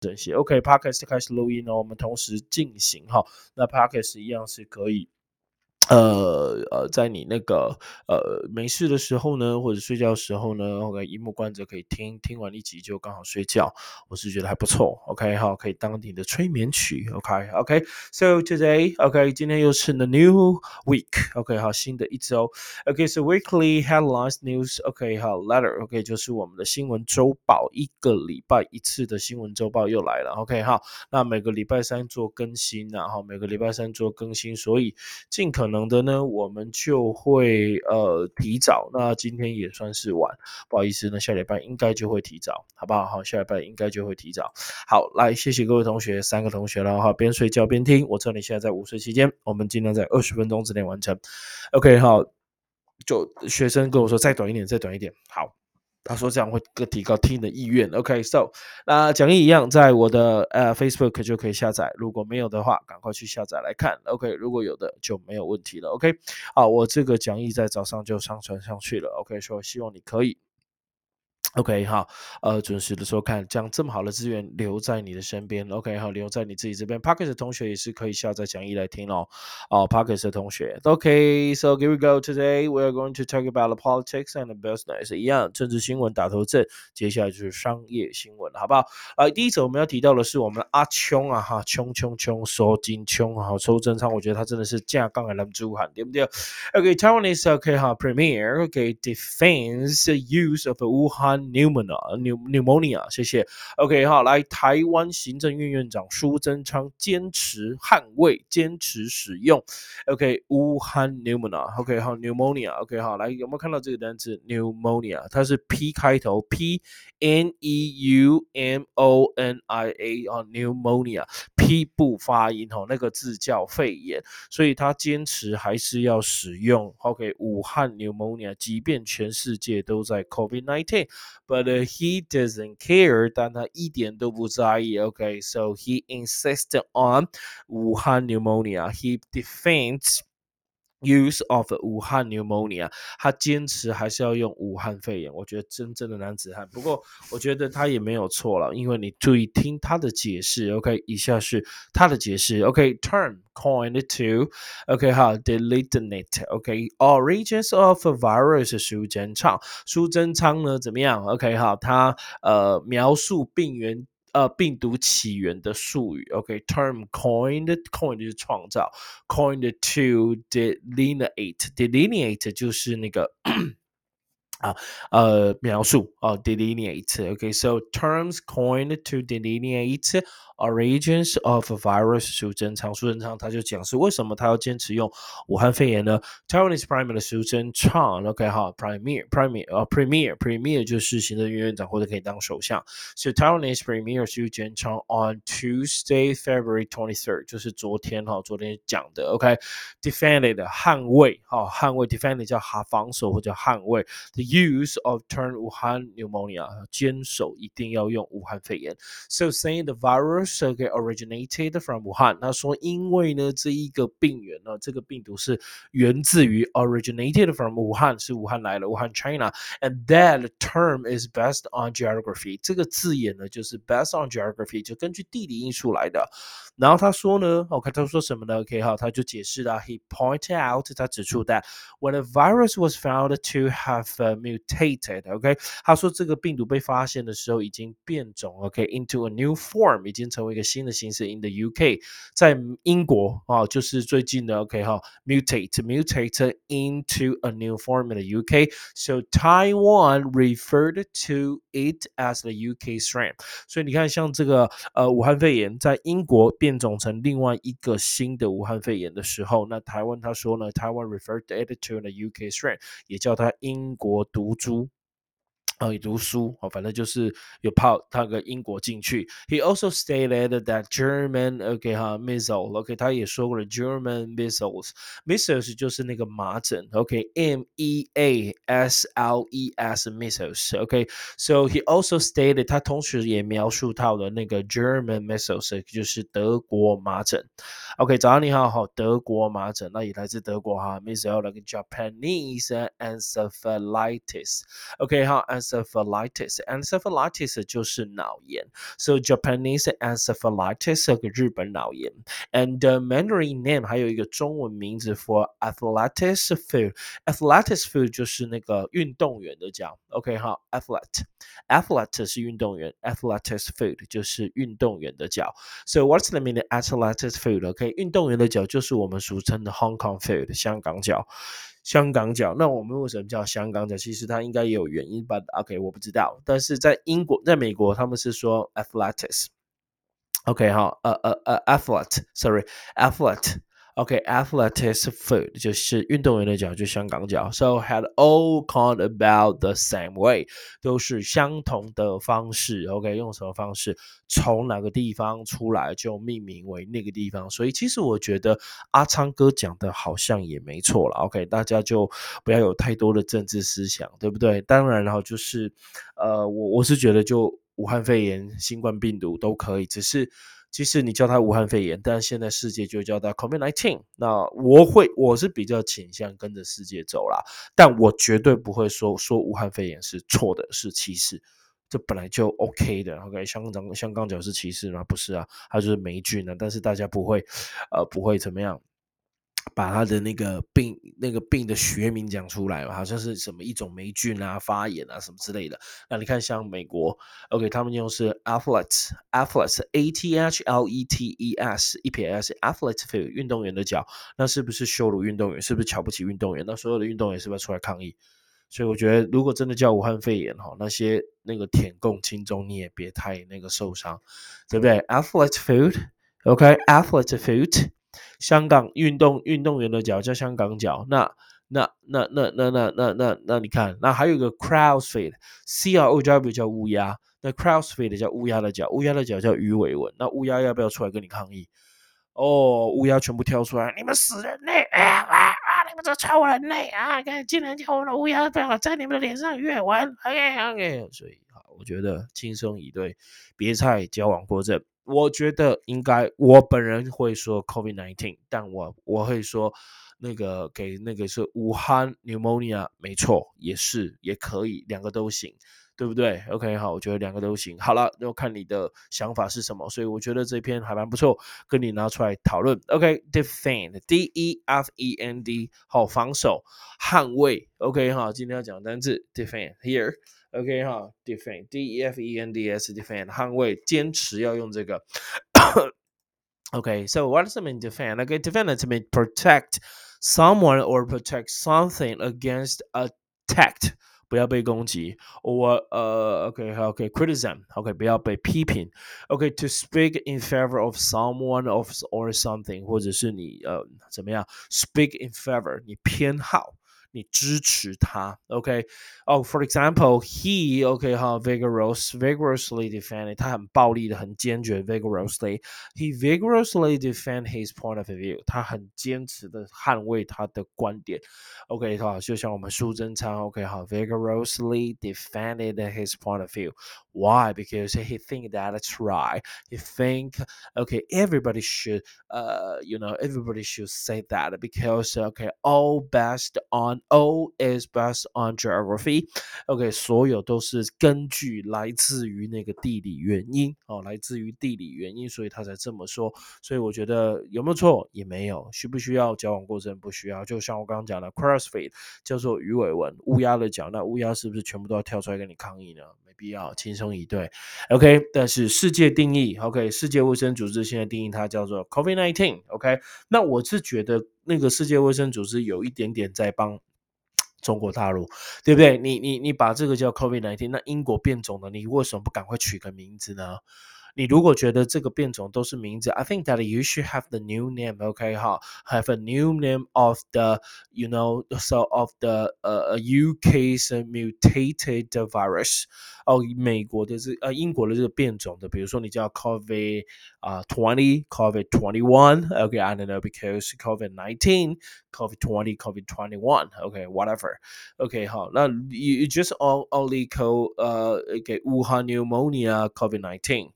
这些。OK，Podcast 开始录音呢，我们同时进行哈。那 Podcast 一样是可以。呃呃，在你那个呃没事的时候呢，或者睡觉的时候呢，OK，荧幕观者可以听，听完一集就刚好睡觉，我是觉得还不错，OK，好，可以当你的催眠曲，OK，OK，So today，OK，今天又是 the new week，OK，好，新的一周，OK，So weekly headlines news，OK，好，letter，OK，就是我们的新闻周报，一个礼拜一次的新闻周报又来了，OK，好，那每个礼拜三做更新，然后每个礼拜三做更新，所以尽可能。等的呢，我们就会呃提早。那今天也算是晚，不好意思呢，下礼拜应该就会提早，好不好？好，下礼拜应该就会提早。好，来，谢谢各位同学，三个同学了哈，边睡觉边听。我知道你现在在午睡期间，我们尽量在二十分钟之内完成。OK，好，就学生跟我说再短一点，再短一点。好。他说这样会更提高听的意愿。OK，So，那讲义一样，在我的呃 Facebook 就可以下载。如果没有的话，赶快去下载来看。OK，如果有的就没有问题了。OK，好，我这个讲义在早上就上传上去了。OK，说希望你可以。OK 哈，呃，准时的收看，将这么好的资源留在你的身边。OK 好，留在你自己这边。Parkes 的同学也是可以下载讲义来听哦。哦，Parkes 的同学，OK，So here we go. Today we are going to talk about the politics and the business. 一样，政治新闻打头阵，接下来就是商业新闻，好不好？啊，第一则我们要提到的是我们阿琼啊哈，琼琼琼，收金冲哈，抽真仓，我觉得他真的是架杠来拦住喊，对不对？OK，Taiwanese OK 哈，Premier OK，defends the use of Wuhan pneumonia pneumonia，谢谢。OK，好，来台湾行政院院长苏贞昌坚持捍卫，坚持使用。OK，武汉 pneumonia，OK，好，pneumonia，OK，好，来有没有看到这个单词 pneumonia？它是 P 开头，P N E U M O N I A 啊，pneumonia，P 不发音哦，那个字叫肺炎，所以他坚持还是要使用。OK，武汉 pneumonia，即便全世界都在 COVID nineteen。but uh, he doesn't care，但他一点都不在意。Okay, so he insisted on Wuhan pneumonia. He defends use of 武汉 pneumonia，他坚持还是要用武汉肺炎。我觉得真正的男子汉。不过我觉得他也没有错了，因为你注意听他的解释。OK，以下是他的解释。OK，term、coined to OK 哈 deletinate OK origins of a virus 苏贞昌苏贞昌呢怎么样 OK 哈他呃描述病源呃病毒起源的术语 OK term coined coined 就是创造 coined to delineate delineate 就是那个 啊呃描述啊 delineate OK so terms coined to delineate Origins of virus，苏贞昌，苏贞昌他就讲是为什么他要坚持用武汉肺炎呢？Taiwanese Premier 的苏贞昌，OK 哈，Premier，Premier，呃，Premier，Premier 就是行政院院长或者可以当首相。So Taiwanese Premier 苏贞昌 on Tuesday, February twenty third，就是昨天哈，昨天讲的，OK，defended 捍卫，哈，捍卫，defended 叫哈防守或者捍卫，the use of turn 武汉 pneumonia，坚守一定要用武汉肺炎。So saying the virus Okay, originated from Wuhan。他说，因为呢，这一个病源呢，这个病毒是源自于 originated from 武汉，是武汉来了，武汉 China。And that term is based on geography。这个字眼呢，就是 based on geography，就根据地理因素来的。 然后他说呢，OK，他说什么呢？OK，好，他就解释了。He pointed out，他指出 that when a virus was found to have mutated，OK，他说这个病毒被发现的时候已经变种，OK，into a new form，已经成为一个新的形式。In the UK，在英国啊，就是最近的 OK 哈，mutate，mutate into a new form in the UK。So Taiwan referred to it as the UK strain。所以你看，像这个呃武汉肺炎在英国变 变种成另外一个新的武汉肺炎的时候，那台湾他说呢，台湾 referred it to the UK strain，也叫它英国毒株。呃，读书哦，反正就是有泡那个英国进去。He also stated that German OK 哈 missile OK，他也说过了 German missiles missiles 就是那个麻疹 OK M E A S L E S missiles OK。So he also stated 他同时也描述到了那个 German missiles 就是德国麻疹。OK，早上你好，好德国麻疹，那也来自德国哈 missile 那个 Japanese encephalitis OK 哈 e n encephalitis，encephalitis 就是脑炎，so Japanese encephalitis 个日本脑炎，and Mandarin name 还有一个中文名字 for athletics food，athletics food 就是那个运动员的脚，OK 哈，athlete，athlete 是运动员，athletics food 就是运动员的脚，so what's the meaning athletics food？OK，运动员的脚就是我们俗称的 Hong Kong food，香港脚。 香港脚，那我们为什么叫香港脚？其实它应该也有原因，but OK，我不知道。但是在英国，在美国，他们是说 athletics。OK，好，呃呃呃，athlete，sorry，athlete。Okay, athletics food 就是运动员的脚，就香港脚。So had all called about the same way，都是相同的方式。OK，用什么方式？从哪个地方出来就命名为那个地方。所以其实我觉得阿昌哥讲的好像也没错了。OK，大家就不要有太多的政治思想，对不对？当然，然后就是呃，我我是觉得就武汉肺炎、新冠病毒都可以，只是。其实你叫它武汉肺炎，但是现在世界就叫它 COVID-19。那我会，我是比较倾向跟着世界走啦，但我绝对不会说说武汉肺炎是错的，是歧视，这本来就 OK 的。OK，香港香港脚是歧视吗？不是啊，它就是霉菌啊。但是大家不会，呃，不会怎么样。把他的那个病那个病的学名讲出来嘛，好像是什么一种霉菌啊、发炎啊什么之类的。那你看像美国，OK，他们用是 athletes，athletes，a t h l e t e s，一撇 s，athletes 运动员的脚，那是不是羞辱运动员？是不是瞧不起运动员？那所有的运动员是不是要出来抗议？所以我觉得，如果真的叫武汉肺炎哈，那些那个舔共亲中你也别太那个受伤，对不对？athletes food，OK，athletes food。香港运动运动员的脚叫香港脚，那那那那那那那那那你看，那还有一个 CrossFit，C R O W 叫乌鸦，那 CrossFit 叫乌鸦的脚，乌鸦的脚叫鱼尾纹，那乌鸦要不要出来跟你抗议？哦，乌鸦全部跳出来，你们死人类啊啊啊！你们这超人类啊！看，竟然叫我的乌鸦不要在你们的脸上越纹，OK OK。所以好，我觉得轻松以对，别再交往过正。我觉得应该，我本人会说 COVID nineteen，但我我会说那个给那个是武汉 pneumonia，没错，也是也可以，两个都行，对不对？OK，好，我觉得两个都行。好了，要看你的想法是什么，所以我觉得这篇还蛮不错，跟你拿出来讨论。OK，defend，D E F E N D，好，防守，捍卫。OK，好，今天要讲单字 defend here。OK 哈，defend，D E F E N D S，defend，捍卫，坚持要用这个。okay, so what does it mean defend? Okay, defend it means protect someone or protect something against attack. 不要被攻击，or 呃，OK OK criticism，OK 不要被批评，OK to speak in favor of someone of or something，或者是你呃怎么样，speak in favor，你偏好。 你支持他，OK？哦、oh,，for example，he OK 哈，vigorous vigorously defended，他很暴力的，很坚决，vigorously，he vigorously defend his point of view，他很坚持的捍卫他的观点，OK 哈，就像我们苏贞昌，OK 哈，vigorously defended his point of view。Why? Because he think that it's right. He think okay, everybody should uh you know everybody should say that because okay, all based on all is based on geography. OK，所有都是根据来自于那个地理原因哦，来自于地理原因，所以他才这么说。所以我觉得有没有错也没有，需不需要交往过程不需要。就像我刚刚讲的，CrossFit 叫做鱼尾纹，乌鸦的脚，那乌鸦是不是全部都要跳出来跟你抗议呢？没必要轻松以对，OK。但是世界定义，OK，世界卫生组织现在定义它叫做 COVID-19，OK。那我是觉得那个世界卫生组织有一点点在帮中国大陆，对不对？你你你把这个叫 COVID nineteen，那英国变种的，你为什么不赶快取个名字呢？你如果觉得这个变种都是名字，I think that you should have the new name, OK 哈，have a new name of the, you know, so of the 呃 UK's mutated virus，哦，美国的这呃英国的这个变种的，比如说你叫 COVID 啊 twenty, COVID twenty one, OK I don't know because COVID nineteen, COVID twenty, COVID twenty one, OK whatever, OK 好，那 you you just only call 呃给武汉 pneumonia COVID nineteen。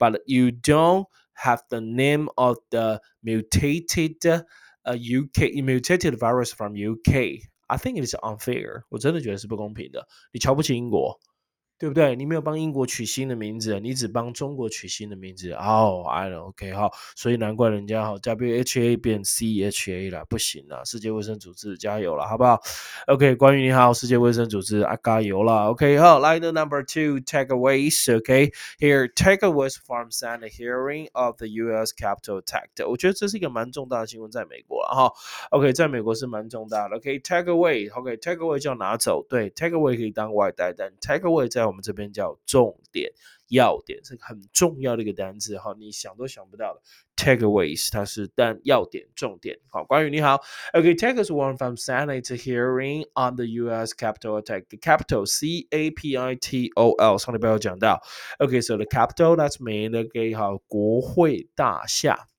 but you don't have the name of the mutated uh, UK mutated virus from UK. I think it is unfair. 我真的觉得是不公平的。你瞧不起英国， 对不对？你没有帮英国取新的名字，你只帮中国取新的名字。哦，I know, OK 哈，所以难怪人家哈 WHA 变 CHA 了，不行了，世界卫生组织加油了，好不好？OK，关于你好，世界卫生组织啊，加油了。OK，好，来的 Number two takeaways. OK, here takeaways from Senate hearing of the U.S. Capitol attack. 我觉得这是一个蛮重大的新闻，在美国哈。OK，在美国是蛮重大的。OK，takeaway，OK，takeaway 叫拿走，对，takeaway 可以当外带，但 takeaway 在我们这边叫重点、要点，是很重要的一个单词哈，你想都想不到的。Takeaways，它是但要点、重点。好，关羽你好，OK，take us one from Senate hearing on the U.S. Capitol attack. Capitol, C-A-P-I-T-O-L，上礼拜有讲到。OK，so the Capitol that's mean OK 好，国会大厦。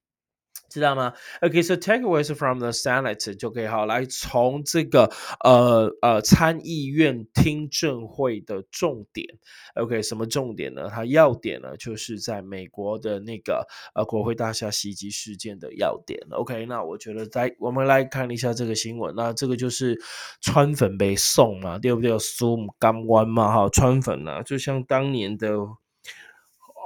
知道吗？OK，so takeaways from the Senate 就可以好来从这个呃呃参议院听证会的重点，OK，什么重点呢？它要点呢，就是在美国的那个呃国会大厦袭击事件的要点。OK，那我觉得在我们来看一下这个新闻，那这个就是川粉被送嘛，对不对？苏姆干湾嘛，哈，川粉啊，就像当年的。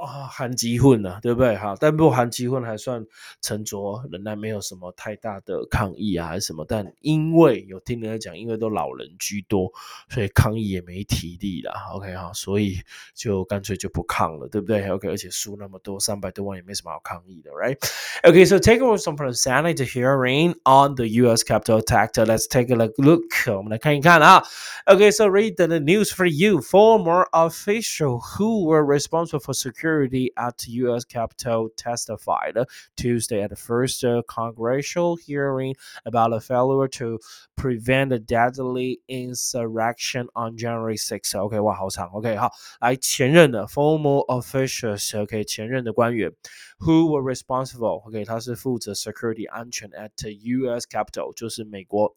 啊，韩基混了，对不对？哈，但不韩基混还算沉着，仍然没有什么太大的抗议啊，还是什么？但因为有听人家讲，因为都老人居多，所以抗议也没体力了。OK 哈，所以就干脆就不抗了，对不对？OK，而且输那么多，三百多万也没什么好抗议的，Right？OK，so take over some from Senate hearing on the U.S. Capitol attack. Let's take a look. 我们来看一看啊。OK，so read the news for you. Former official who were responsible for security security at U.S. Capitol testified Tuesday at the first uh, congressional hearing about a failure to prevent a deadly insurrection on January 6. OK，哇，好长。OK，好，来前任的 formal officials。OK，前任的官员 who were responsible。OK，他是负责 security 安全 at U.S. Capitol，就是美国。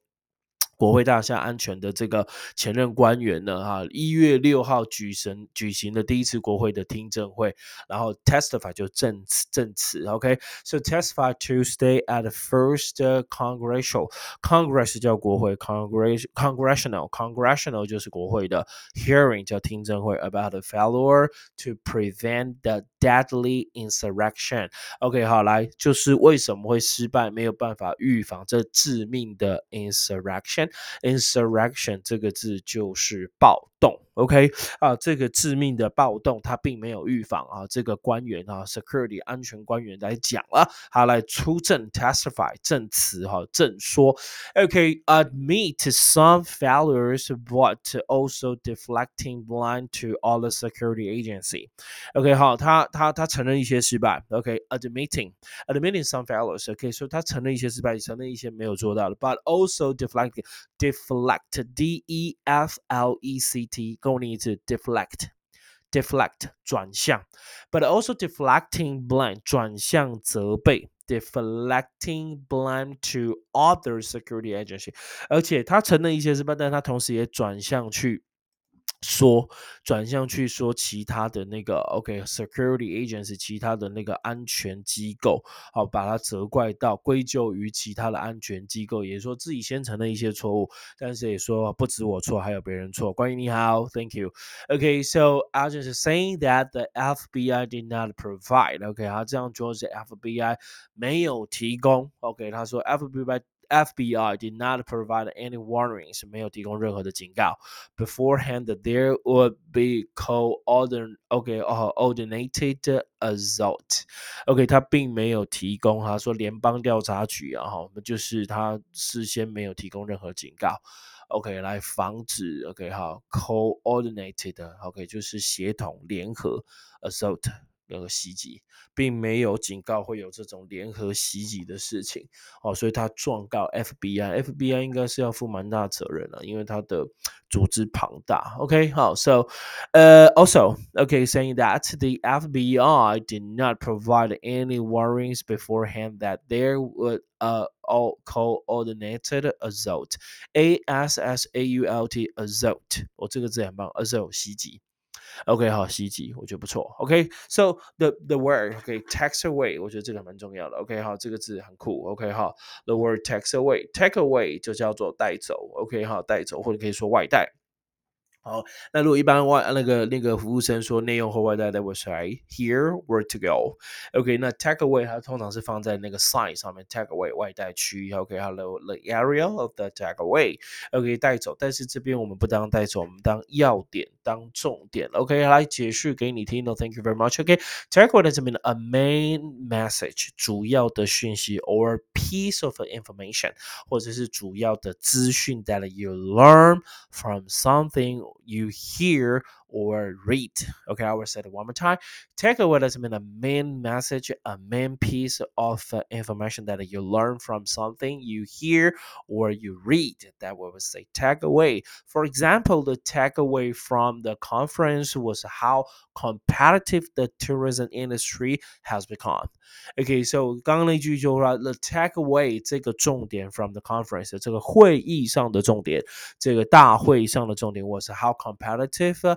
国会大厦安全的这个前任官员呢，哈，一月六号举行举行的第一次国会的听证会，然后 testify 就证词证词，OK，so testify Tuesday at the first congressional Congress 叫国会，congress congressional congressional 就是国会的 hearing 叫听证会 about the failure to prevent the deadly insurrection。OK，好，来就是为什么会失败，没有办法预防这致命的 insurrection。Insurrection 这个字就是暴动。OK 啊，这个致命的暴动，他并没有预防啊。这个官员啊，security 安全官员来讲了，他来出证 testify 证词哈，证说 OK admit some failures but also deflecting blind to all the security agency。OK 好，他他他承认一些失败。OK admitting admitting some failures。OK 说他承认一些失败，承认一些没有做到的，but also deflecting deflect D E F L E C T。跟我念一次，deflect。deflect 转向，but also deflecting blame 转向责备，deflecting blame to other security agency，而且他承认一些失败，但他同时也转向去 说转向去说其他的那个 OK security agents，其他的那个安全机构，好把它责怪到归咎于其他的安全机构，也说自己先承认一些错误，但是也说不止我错，还有别人错。关于你好，Thank you。OK，so I just saying that the FBI did not provide。OK，他这样说是 FBI 没有提供。OK，他说 FBI。FBI did not provide any warnings，没有提供任何的警告。Beforehand, there would be coordinated OK 哦 coordinated assault。OK，他并没有提供，他说联邦调查局啊，哈，就是他事先没有提供任何警告。OK，来防止 OK 好 coordinated OK 就是协同联合 assault。 那个袭击，并没有警告会有这种联合袭击的事情哦，所以他状告 FBI，FBI 应该是要负蛮大责任了，因为他的组织庞大。OK，好，So，呃，also，OK，saying that the FBI did not provide any warnings beforehand that there would uh all coordinated assault，A S S A U L T assault，我这个字很棒，assault 袭击。OK，好，袭击我觉得不错。OK，so the the word OK，take away，我觉得这个蛮重要的。OK，好，这个字很酷。OK，好，the word take away，take away 就叫做带走。OK，好，带走或者可以说外带。好，那如果一般外那个那个服务生说内用或外带的，我是 here where to go。OK，那 take away 它通常是放在那个 sign 上面，take away 外带区。OK，hello the area of the take away。OK，带走，但是这边我们不当带走，我们当要点，当重点。OK，来解释给你听。No, thank you very much. OK，take away 这边的 a main message 主要的讯息，or piece of information 或者是主要的资讯 that you learn from something You hear or read. Okay, I will say it one more time. Takeaway doesn't mean a main message, a main piece of uh, information that you learn from something you hear or you read. That we would say takeaway. For example, the takeaway from the conference was how competitive the tourism industry has become. Okay, so 刚刚那句就说 the takeaway 这个重点 from the conference 这个会议上的重点，这个大会上的重点 was how competitive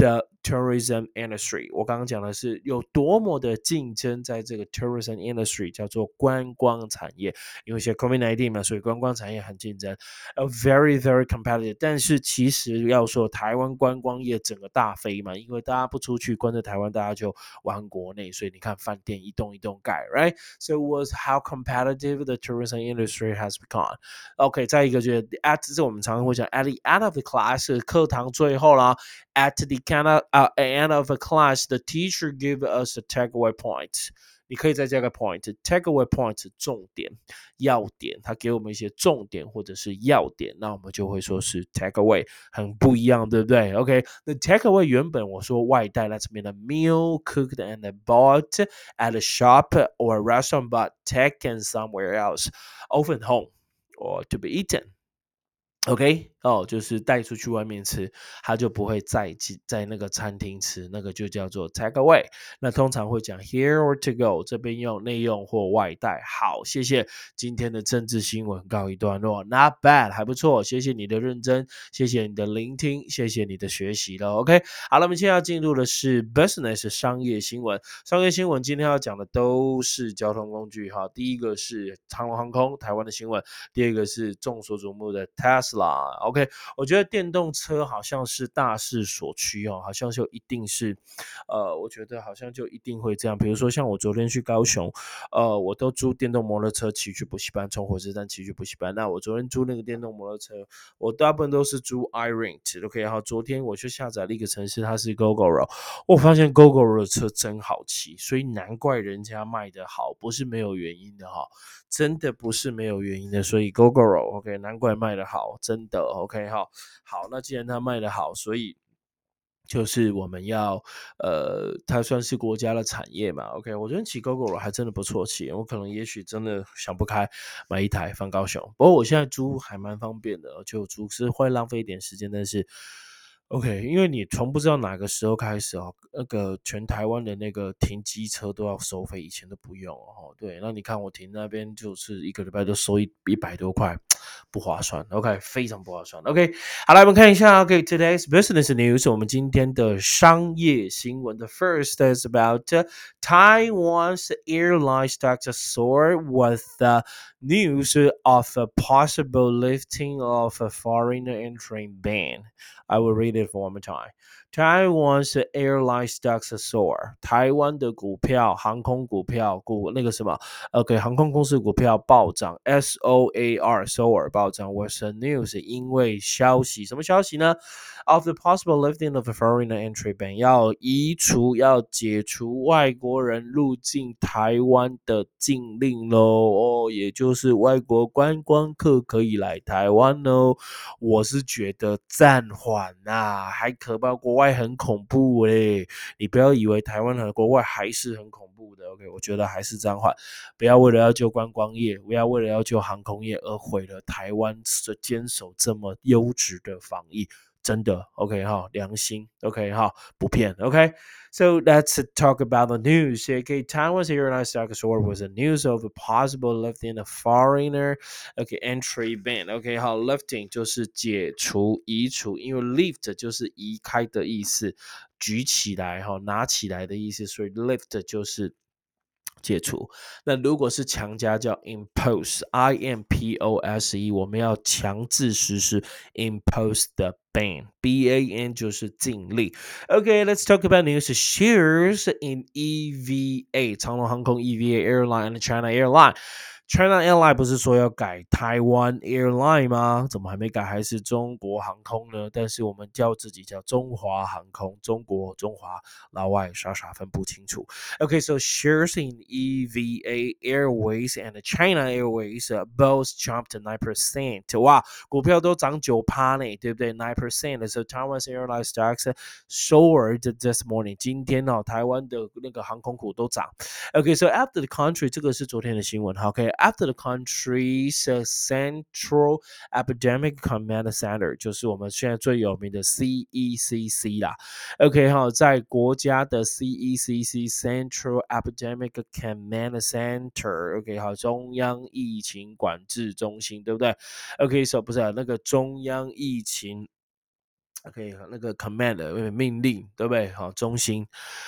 The tourism industry，我刚刚讲的是有多么的竞争，在这个 tourism industry 叫做观光产业，因为一些 COVID nineteen 嘛，所以观光产业很竞争，a very very competitive。但是其实要说台湾观光业整个大飞嘛，因为大家不出去，关在台湾，大家就玩国内，所以你看饭店一栋一栋盖，right？So was how competitive the tourism industry has become。OK，再一个就是 at 这我们常常会讲 at the end of the class，课堂最后啦，at the kind of uh, at the end of a class, the teacher give us a takeaway point. 你可以再加个 point，takeaway point 重点、要点，他给我们一些重点或者是要点，那我们就会说是 takeaway，很不一样，对不对？OK，那 takeaway 原本我说外带，that's mean a meal cooked and bought at a shop or a restaurant but taken somewhere else, often home or to be eaten. OK，哦，就是带出去外面吃，他就不会再进在那个餐厅吃，那个就叫做 take away。那通常会讲 here or to go，这边用内用或外带。好，谢谢今天的政治新闻告一段落，Not bad，还不错，谢谢你的认真，谢谢你的聆听，谢谢你的学习了。OK，好了，我们现在要进入的是 business 商业新闻。商业新闻今天要讲的都是交通工具哈。第一个是长龙航空台湾的新闻，第二个是众所瞩目的 Tesla。啦，OK，我觉得电动车好像是大势所趋哦，好像就一定是，呃，我觉得好像就一定会这样。比如说像我昨天去高雄，呃，我都租电动摩托车骑去补习班，从火车站骑去补习班。那我昨天租那个电动摩托车，我大部分都是租 iRent，OK。然后昨天我去下载了一个城市，它是 GoGoRo，我发现 GoGoRo 的车真好骑，所以难怪人家卖的好，不是没有原因的哈。真的不是没有原因的，所以 GoGoRo OK，难怪卖的好，真的 OK 哈。好，那既然它卖的好，所以就是我们要呃，它算是国家的产业嘛 OK。我觉得骑 GoGo 还真的不错骑，我可能也许真的想不开买一台放高雄，不过我现在租还蛮方便的，就租是会浪费一点时间，但是。OK，因为你从不知道哪个时候开始哦，那个全台湾的那个停机车都要收费，以前都不用哦。对，那你看我停那边就是一个礼拜都收一一百多块，不划算。OK，非常不划算。OK，好来我们看一下。OK，today's business news，我们今天的商业新闻。The first is about Taiwan's airline stocks soar with the news of a possible lifting of a foreign entry ban. I will read it one more time. Taiwan's airline stocks soar. 台湾的股票、航空股票、股那个什么，OK，航空公司股票暴涨，S O A R soar 暴涨。Was a news 因为消息，什么消息呢？Of the possible lifting of the foreign entry ban，要移除、要解除外国人入境台湾的禁令喽。哦，也就是外国观光客可以来台湾喽。我是觉得暂缓呐，还可怕过。外很恐怖诶，你不要以为台湾和国外还是很恐怖的。OK，我觉得还是这样话，不要为了要救观光业，不要为了要救航空业而毁了台湾的坚守这么优质的防疫。真的，OK 哈，良心，OK 哈，不骗，OK。So let's talk about the news. Okay, Taiwan's airline stock soared was the news of a possible lifting a foreigner okay entry ban. OK，好，lifting 就是解除、移除，因为 lift 就是移开的意思，举起来哈，拿起来的意思，所以 lift 就是 解除。那如果是强加叫 impose，I M P O S E，我们要强制实施 impose the ban b a n 就是禁令。OK，let's、talk about news shares in EVA 长龙航空 EVA airline and China airline。China Airline 不是说要改台湾 Airline 吗？怎么还没改？还是中国航空呢？但是我们叫自己叫中华航空，中国中华，老外傻傻分不清楚。Okay, so shares in EVA Airways and China Airways both jumped nine percent. 哇，股票都涨九趴呢，对不对？Nine percent. So Taiwan's airline stocks soared this morning. 今天哦，台湾的那个航空股都涨。Okay, so after the country，这个是昨天的新闻。OK。 after the country's Central Epidemic Command Center，就是我们现在最有名的 CECC 啦。OK 哈，在国家的 CECC Central Epidemic Command Center，OK 好，中央疫情管制中心，对不对？OK，so 不是那个中央疫情。 OK，那个 command 命令，对不对？好，中心。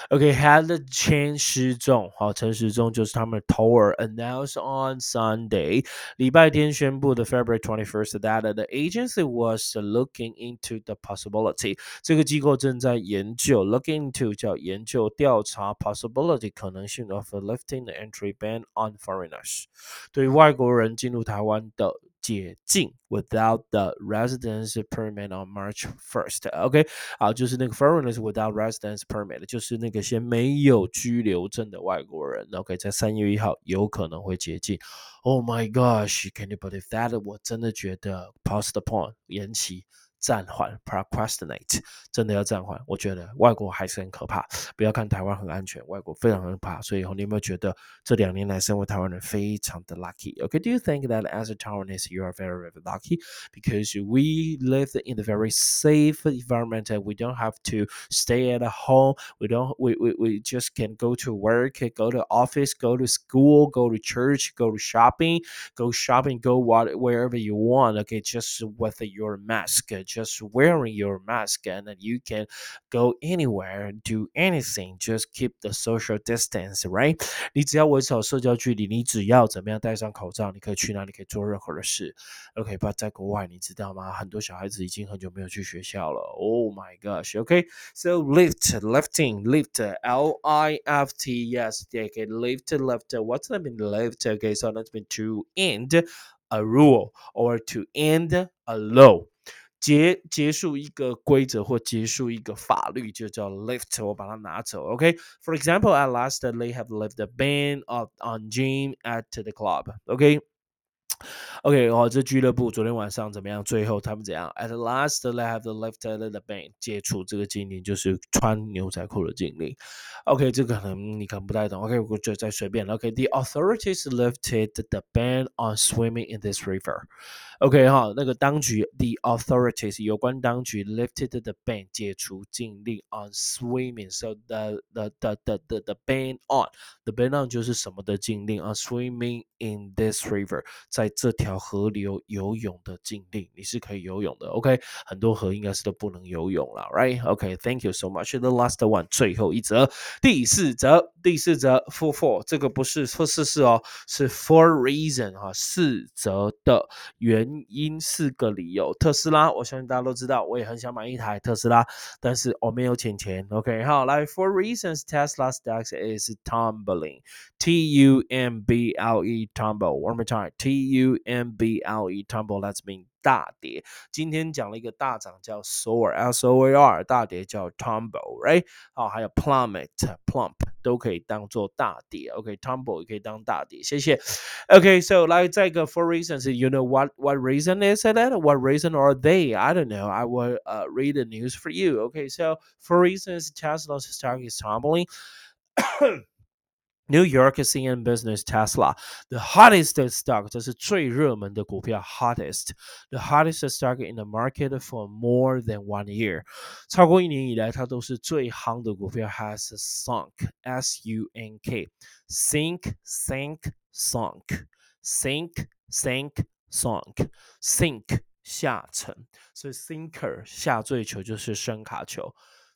OK，had、okay, 陈时中，好，陈时中就是他们的头儿。Announced on Sunday，礼拜天宣布的 February twenty first that the agency was looking into the possibility，这个机构正在研究，looking into 叫研究调查 possibility 可能性 of lifting the entry ban on foreigners，对外国人进入台湾的 解禁 without the residence permit on March first。OK，好，就是那个 foreigners without residence permit，就是那个先没有居留证的外国人。OK，在三月一号有可能会解禁。Oh my gosh，can you believe that？我真的觉得 postpone 延期。 暂缓，procrastinate，真的要暂缓。我觉得外国还是很可怕，不要看台湾很安全，外国非常可怕。所以以后你有没有觉得这两年来身为台湾人非常的 lucky？Okay，do you think that as a Taiwanese you are very very lucky because we live in a very safe environment and we don't have to stay at home. We don't we we we just can go to work, go to office, go to school, go to church, go to shopping, go shopping, go what wherever you want. Okay, just with your mask just wearing your mask and you can go anywhere, do anything, just keep the social distance, right? 你只要维持好社交距离，你只要怎么样戴上口罩，你可以去哪里，可以做任何的事。OK，不在国外，你知道吗？很多小孩子已经很久没有去学校了。Oh my gosh. Okay, so lift, lifting, lift, L I F T. Yes, okay, lift, lift. What's that mean? Lift. Okay, so that's mean to end a rule or to end a law. 结结束一个规则或结束一个法律，就叫 lift，我把它拿走。OK，for、okay? example, at last they have left the ban of on gym at the club. OK。OK，哦，这俱乐部昨天晚上怎么样？最后他们怎样？At last, they have lifted the ban，解除这个禁令，就是穿牛仔裤的禁令。OK，这个可能你可能不太懂。OK，我就再随便。OK，the authorities lifted the ban on swimming in this river。 OK 哈，那个当局，the authorities 有关当局 lifted the ban 解除禁令 on swimming。So the the the the the ban on the ban on 就是什么的禁令 on swimming in this river，在这条河流游泳的禁令，你是可以游泳的。OK，很多河应该是都不能游泳了，Right？OK，Thank you so much。The last one，最后一则，第四则，第四则，for four，这个不是说四四哦，是 for reason 哈，四则的原。因四个理由，特斯拉，我相信大家都知道，我也很想买一台特斯拉，但是我没有钱钱。OK，好，来，for reasons Tesla stocks is tumbling，T U M B L E tumble，one more time，T U M B L E tumble，let's mean 大跌。今天讲了一个大涨叫 soar，S O A R，大跌叫 tumble，right？好，还有 plummet，plump 都可以当做大跌。OK，tumble 也可以当大跌。谢谢。OK，so 来再一个 for reasons，you know what what reason is that？What reason are they？I don't know. I will uh read the news for you. OK，so for reasons Tesla's stock is tumbling. New York CN Business Tesla the hottest stock，这是最热门的股票，hottest the hottest stock in the market for more than one year，超过一年以来它都是最夯的股票，has sunk S U N K sink sink sunk sink sink sunk sink 下沉，所以 sinker 下坠球就是深卡球。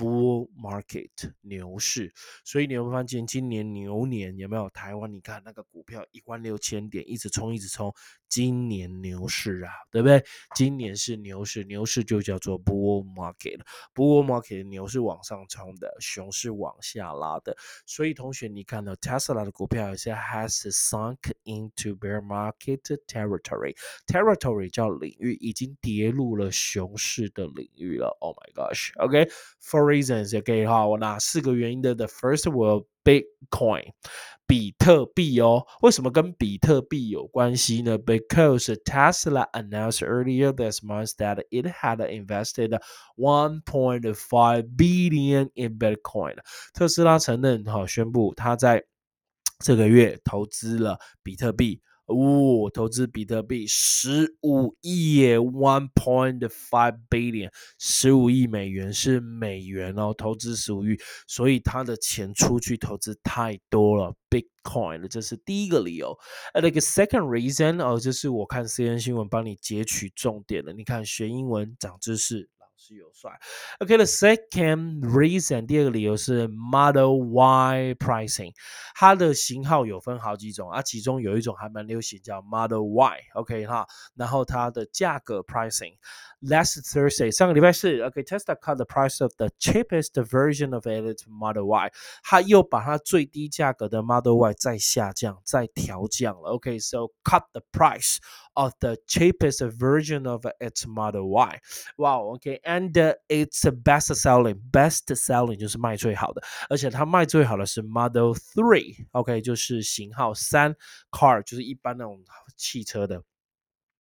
bull market 牛市。所以你会发现今年牛年有没有？台湾你看那个股票一万六千点一直冲一直冲。今年牛市啊，对不对？今年是牛市，牛市就叫做 bull market，bull market 牛是往上冲的，熊是往下拉的。所以同学，你看到 Tesla 的股票有些 has sunk into bear market territory，territory 叫领域，已经跌入了熊市的领域了。Oh my gosh，OK，for reasons，OK 哈，我拿四个原因的。The first will Bitcoin，比特币哦，为什么跟比特币有关系呢？Because Tesla announced earlier this month that it had invested 1.5 billion in Bitcoin。特斯拉承认哈，宣布他在这个月投资了比特币。 哦，投资比特币十五亿耶，one point five billion，十五亿美元是美元哦，投资十五亿，所以他的钱出去投资太多了，Bitcoin，这是第一个理由。呃，那个 second reason 哦，就是我看 C N 新闻帮你截取重点了，你看学英文长知识。是有帅。OK，the second reason，第二个理由是 Model Y pricing，它的型号有分好几种啊，其中有一种还蛮流行叫 Model Y，OK 哈，然后它的价格 pricing。Last Thursday，上个礼拜四，OK，Tesla cut the price of the cheapest version of its Model Y，它又把它最低价格的 Model Y 再下降、再调降了。OK，so cut the price of the cheapest version of its Model Y。Wow, OK, and it's best selling, best selling 就是卖最好的，而且它卖最好的是 Model Three，OK，就是型号三 car，就是一般那种汽车的。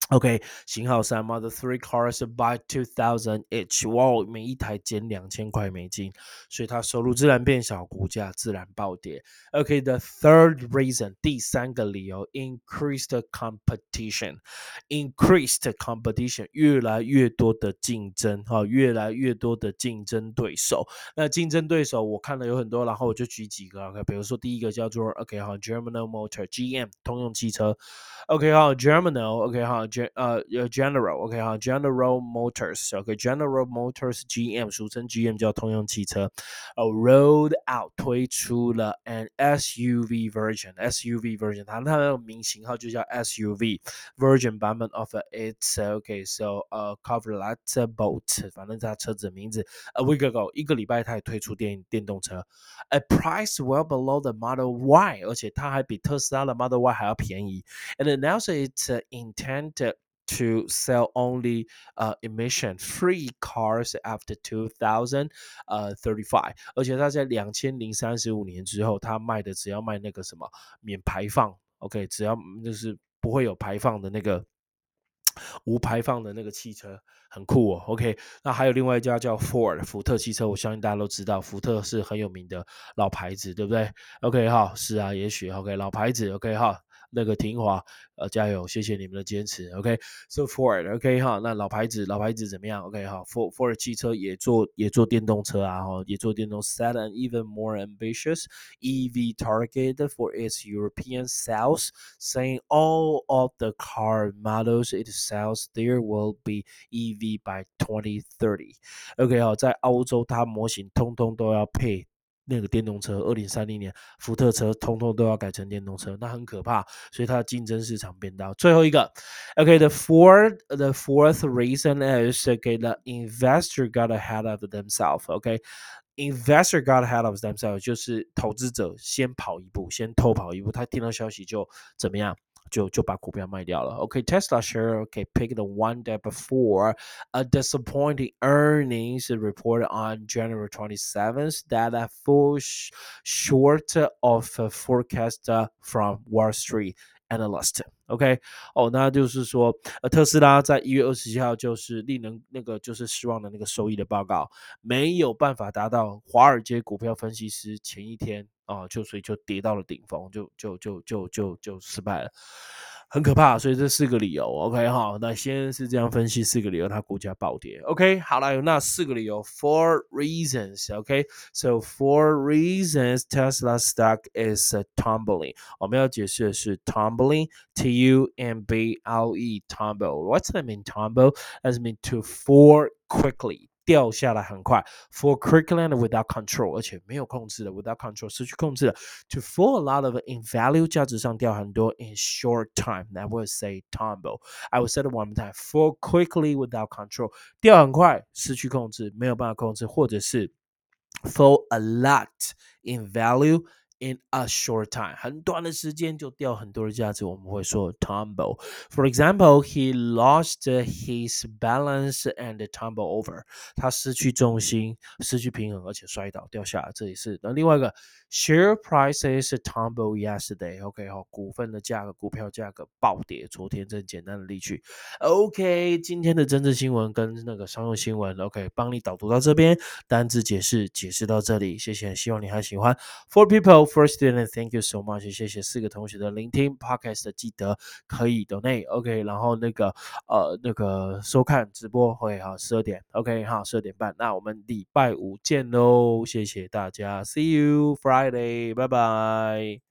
OK，型号三 Model Three cars by two thousand each，哇，每一台减两千块美金，所以它收入自然变小，股价自然暴跌。OK，the third reason，第三个理由，increased competition，increased competition，越来越多的竞争，哈，越来越多的竞争对手。那竞争对手我看了有很多，然后我就举几个，OK，比如说第一个叫做 OK 哈，German Motor，GM，通用汽车，OK 哈，German，OK 哈。呃呃，General，OK 哈，General Motors，OK，General Motors GM，俗称 GM 叫通用汽车，呃，rolled out 推出了 an SUV version，SUV version，它它的名型号就叫 SUV version 版本 of its，OK，so 呃，Chevrolet Bolt，反正它车子的名字，a week ago，一个礼拜它也推出电电动车，a price well below the Model Y，而且它还比特斯拉的 Model Y 还要便宜，and announced its intent to sell only uh, emission free cars after 2035，而且他在两千零三十五年之后，他卖的只要卖那个什么免排放，OK，只要就是不会有排放的那个无排放的那个汽车，很酷哦，OK。那还有另外一家叫 Ford 福特汽车，我相信大家都知道，福特是很有名的老牌子，对不对？OK 哈，是啊，也许 OK 老牌子，OK 哈。那个廷华，呃，加油，谢谢你们的坚持。OK，so Ford，OK 哈，那老牌子，老牌子怎么样？OK 哈，Ford Ford 汽车也做也做电动车啊，哈，也做电动，set an even more ambitious EV target for its European sales, saying all of the car models it sells there will be EV by 2030. OK 哈，在欧洲它模型通通都要配。那个电动车，二零三零年福特车通通都要改成电动车，那很可怕，所以它的竞争市场变大。最后一个，OK，the fourth the fourth reason is OK the investor got ahead of themselves，OK，investor got ahead of themselves 就是投资者先跑一步，先偷跑一步，他听到消息就怎么样？就就把股票卖掉了。OK，Tesla share OK picked one day before a disappointing earnings report on January 27th that fall short of forecast from Wall Street analyst。OK，哦，那就是说，呃，特斯拉在一月二十七号就是令人那个就是失望的那个收益的报告，没有办法达到华尔街股票分析师前一天啊，就所以就跌到了顶峰，就就就就就就失败了。很可怕，所以这四个理由，OK 哈，那先是这样分析四个理由，它股价暴跌，OK，好了，有那四个理由，four reasons，OK，so four reasons Tesla stock is tumbling，我们要解释的是 tumbling，T U M B L E，tumble，what's that mean？tumble，that mean to fall quickly。掉下来很快，for quickly and without control，而且没有控制的，without control 失去控制的，to fall a lot of in value 价值上掉很多，in short time I would say tumble. I would say it one more time. Fall quickly without control 掉很快，失去控制，没有办法控制，或者是 fall a lot in value in a short time，很短的时间就掉很多的价值，我们会说 tumble。For example, he lost his balance and tumble over，他失去重心，失去平衡，而且摔倒掉下来，这也是。那另外一个 share prices tumble yesterday。OK，好，股份的价格，股票价格暴跌，昨天这简单的例句。OK，今天的政治新闻跟那个商用新闻，OK，帮你导读到这边，单字解释解释到这里，谢谢，希望你还喜欢。For people。First student, thank you so much，谢谢四个同学的聆听。Podcast 记得可以 donate，OK，然后那个呃那个收看直播会好十二点，OK，好十二点半。那我们礼拜五见喽，谢谢大家，See you Friday，拜拜。